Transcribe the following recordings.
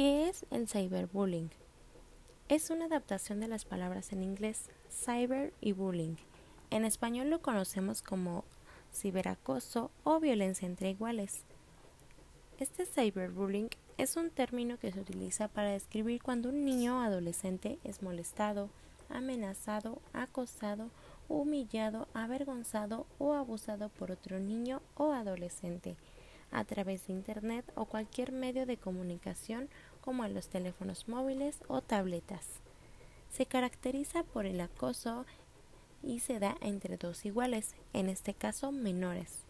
¿Qué es el cyberbullying? Es una adaptación de las palabras en inglés cyber y bullying. En español lo conocemos como ciberacoso o violencia entre iguales. Este cyberbullying es un término que se utiliza para describir cuando un niño o adolescente es molestado, amenazado, acosado, humillado, avergonzado o abusado por otro niño o adolescente a través de Internet o cualquier medio de comunicación como en los teléfonos móviles o tabletas. Se caracteriza por el acoso y se da entre dos iguales, en este caso menores.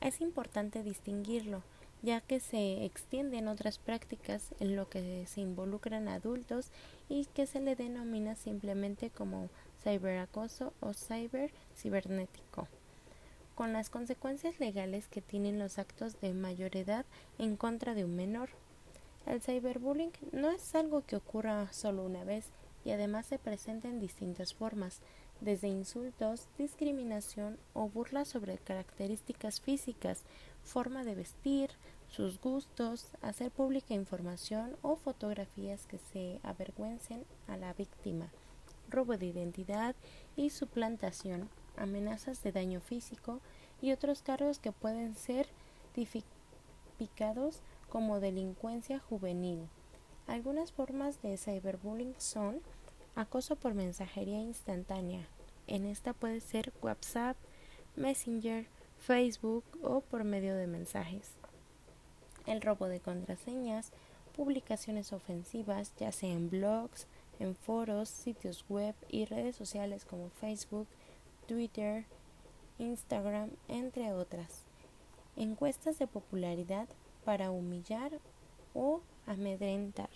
Es importante distinguirlo, ya que se extienden otras prácticas en lo que se involucran adultos y que se le denomina simplemente como ciberacoso o cyber cibernético con las consecuencias legales que tienen los actos de mayor edad en contra de un menor. El cyberbullying no es algo que ocurra solo una vez y además se presenta en distintas formas, desde insultos, discriminación o burlas sobre características físicas, forma de vestir, sus gustos, hacer pública información o fotografías que se avergüencen a la víctima, robo de identidad y suplantación amenazas de daño físico y otros cargos que pueden ser tipificados como delincuencia juvenil. Algunas formas de cyberbullying son acoso por mensajería instantánea. En esta puede ser WhatsApp, Messenger, Facebook o por medio de mensajes. El robo de contraseñas, publicaciones ofensivas, ya sea en blogs, en foros, sitios web y redes sociales como Facebook, Twitter, Instagram, entre otras. Encuestas de popularidad para humillar o amedrentar.